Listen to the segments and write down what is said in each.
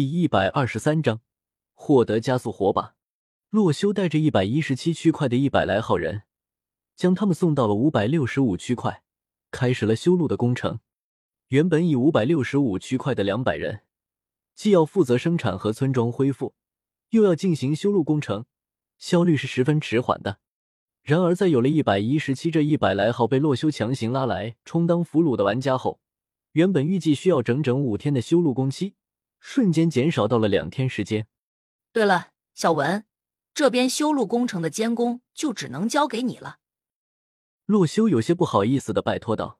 第一百二十三章，获得加速火把。洛修带着一百一十七区块的一百来号人，将他们送到了五百六十五区块，开始了修路的工程。原本以五百六十五区块的两百人，既要负责生产和村庄恢复，又要进行修路工程，效率是十分迟缓的。然而，在有了一百一十七这一百来号被洛修强行拉来充当俘虏的玩家后，原本预计需要整整五天的修路工期。瞬间减少到了两天时间。对了，小文，这边修路工程的监工就只能交给你了。洛修有些不好意思的拜托道：“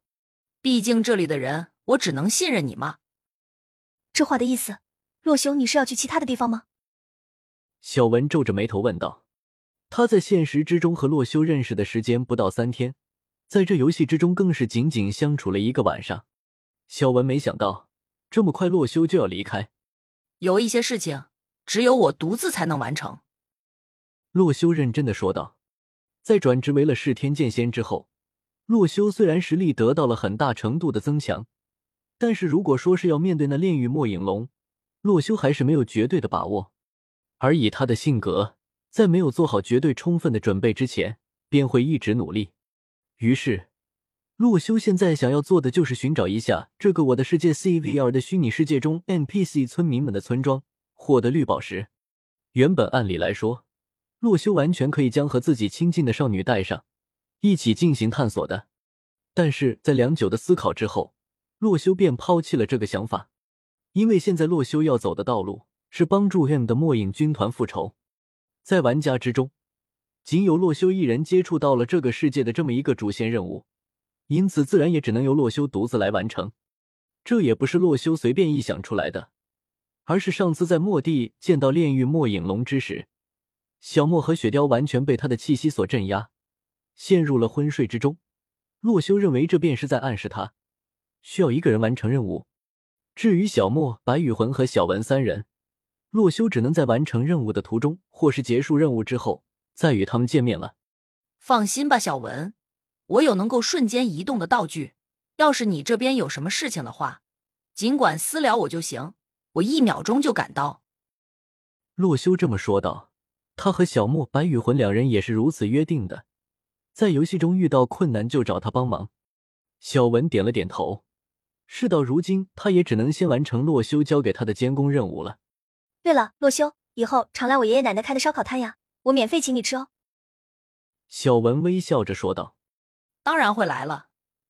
毕竟这里的人，我只能信任你嘛？”这话的意思，洛修，你是要去其他的地方吗？小文皱着眉头问道。他在现实之中和洛修认识的时间不到三天，在这游戏之中更是仅仅相处了一个晚上。小文没想到。这么快，洛修就要离开。有一些事情只有我独自才能完成。洛修认真的说道。在转职为了弑天剑仙之后，洛修虽然实力得到了很大程度的增强，但是如果说是要面对那炼狱末影龙，洛修还是没有绝对的把握。而以他的性格，在没有做好绝对充分的准备之前，便会一直努力。于是。洛修现在想要做的就是寻找一下这个我的世界 CVR 的虚拟世界中 NPC 村民们的村庄，获得绿宝石。原本按理来说，洛修完全可以将和自己亲近的少女带上，一起进行探索的。但是在良久的思考之后，洛修便抛弃了这个想法，因为现在洛修要走的道路是帮助 M 的末影军团复仇。在玩家之中，仅有洛修一人接触到了这个世界的这么一个主线任务。因此，自然也只能由洛修独自来完成。这也不是洛修随便臆想出来的，而是上次在末地见到炼狱末影龙之时，小莫和雪雕完全被他的气息所镇压，陷入了昏睡之中。洛修认为这便是在暗示他需要一个人完成任务。至于小莫、白羽魂和小文三人，洛修只能在完成任务的途中，或是结束任务之后再与他们见面了。放心吧，小文。我有能够瞬间移动的道具，要是你这边有什么事情的话，尽管私聊我就行，我一秒钟就赶到。洛修这么说道。他和小莫、白羽魂两人也是如此约定的，在游戏中遇到困难就找他帮忙。小文点了点头。事到如今，他也只能先完成洛修交给他的监工任务了。对了，洛修，以后常来我爷爷奶奶开的烧烤摊呀，我免费请你吃哦。小文微笑着说道。当然会来了，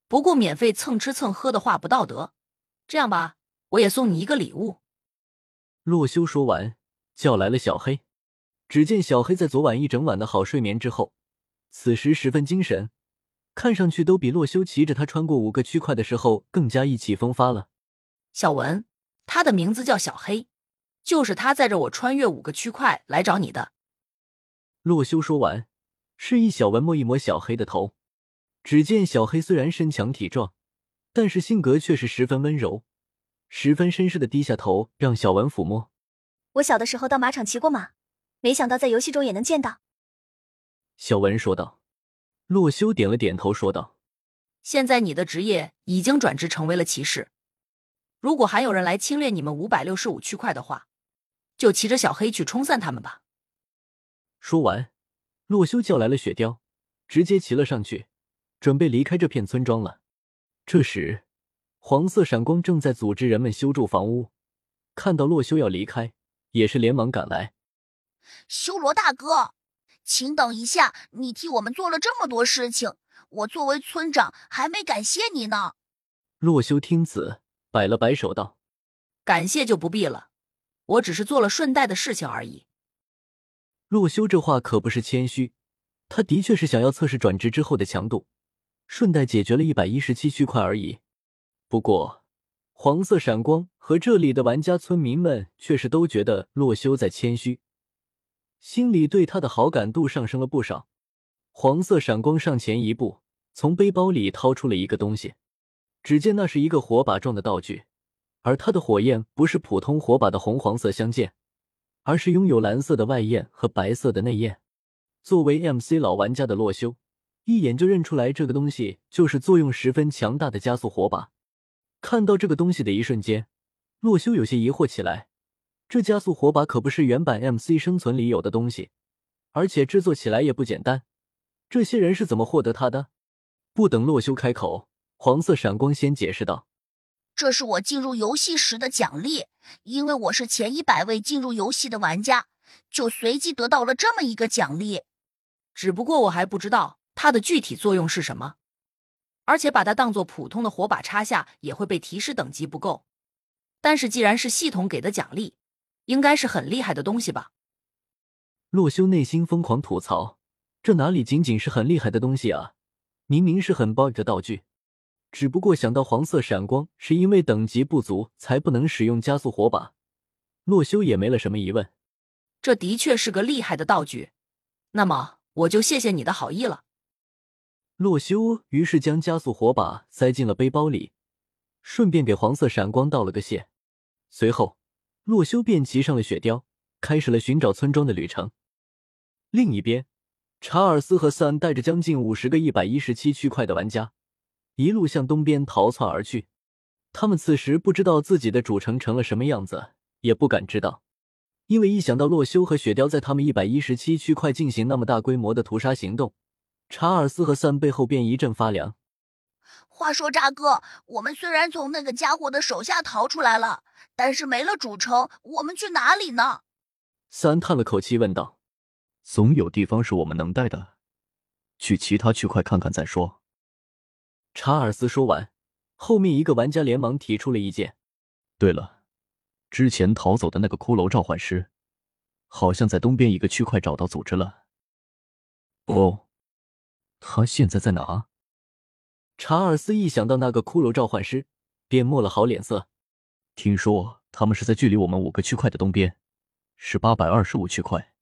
不过免费蹭吃蹭喝的话不道德。这样吧，我也送你一个礼物。洛修说完，叫来了小黑。只见小黑在昨晚一整晚的好睡眠之后，此时十分精神，看上去都比洛修骑着他穿过五个区块的时候更加意气风发了。小文，他的名字叫小黑，就是他载着我穿越五个区块来找你的。洛修说完，示意小文摸一摸小黑的头。只见小黑虽然身强体壮，但是性格却是十分温柔，十分绅士的低下头让小文抚摸。我小的时候到马场骑过马，没想到在游戏中也能见到。小文说道。洛修点了点头说道：“现在你的职业已经转职成为了骑士，如果还有人来侵略你们五百六十五区块的话，就骑着小黑去冲散他们吧。”说完，洛修叫来了雪雕，直接骑了上去。准备离开这片村庄了。这时，黄色闪光正在组织人们修筑房屋。看到洛修要离开，也是连忙赶来。修罗大哥，请等一下！你替我们做了这么多事情，我作为村长还没感谢你呢。洛修听此，摆了摆手道：“感谢就不必了，我只是做了顺带的事情而已。”洛修这话可不是谦虚，他的确是想要测试转职之后的强度。顺带解决了一百一十七区块而已。不过，黄色闪光和这里的玩家村民们却是都觉得洛修在谦虚，心里对他的好感度上升了不少。黄色闪光上前一步，从背包里掏出了一个东西。只见那是一个火把状的道具，而它的火焰不是普通火把的红黄色相间，而是拥有蓝色的外焰和白色的内焰。作为 MC 老玩家的洛修。一眼就认出来，这个东西就是作用十分强大的加速火把。看到这个东西的一瞬间，洛修有些疑惑起来。这加速火把可不是原版 MC 生存里有的东西，而且制作起来也不简单。这些人是怎么获得它的？不等洛修开口，黄色闪光先解释道：“这是我进入游戏时的奖励，因为我是前一百位进入游戏的玩家，就随机得到了这么一个奖励。只不过我还不知道它的具体作用是什么，而且把它当做普通的火把插下也会被提示等级不够。但是既然是系统给的奖励，应该是很厉害的东西吧？”洛修内心疯狂吐槽：“这哪里仅仅是很厉害的东西啊！”明明是很 bug 的道具，只不过想到黄色闪光是因为等级不足才不能使用加速火把，洛修也没了什么疑问。这的确是个厉害的道具，那么我就谢谢你的好意了。洛修于是将加速火把塞进了背包里，顺便给黄色闪光道了个谢。随后，洛修便骑上了雪貂，开始了寻找村庄的旅程。另一边。查尔斯和三带着将近五十个一百一十七区块的玩家，一路向东边逃窜而去。他们此时不知道自己的主城成了什么样子，也不敢知道，因为一想到洛修和雪貂在他们一百一十七区块进行那么大规模的屠杀行动，查尔斯和三背后便一阵发凉。话说，渣哥，我们虽然从那个家伙的手下逃出来了，但是没了主城，我们去哪里呢？三叹了口气问道。总有地方是我们能待的，去其他区块看看再说。查尔斯说完，后面一个玩家连忙提出了意见。对了，之前逃走的那个骷髅召唤师，好像在东边一个区块找到组织了。哦，他现在在哪？查尔斯一想到那个骷髅召唤师，便没了好脸色。听说他们是在距离我们五个区块的东边，是八百二十五区块。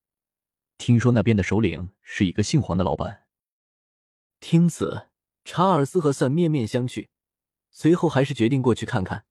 听说那边的首领是一个姓黄的老板。听此，查尔斯和算面面相觑，随后还是决定过去看看。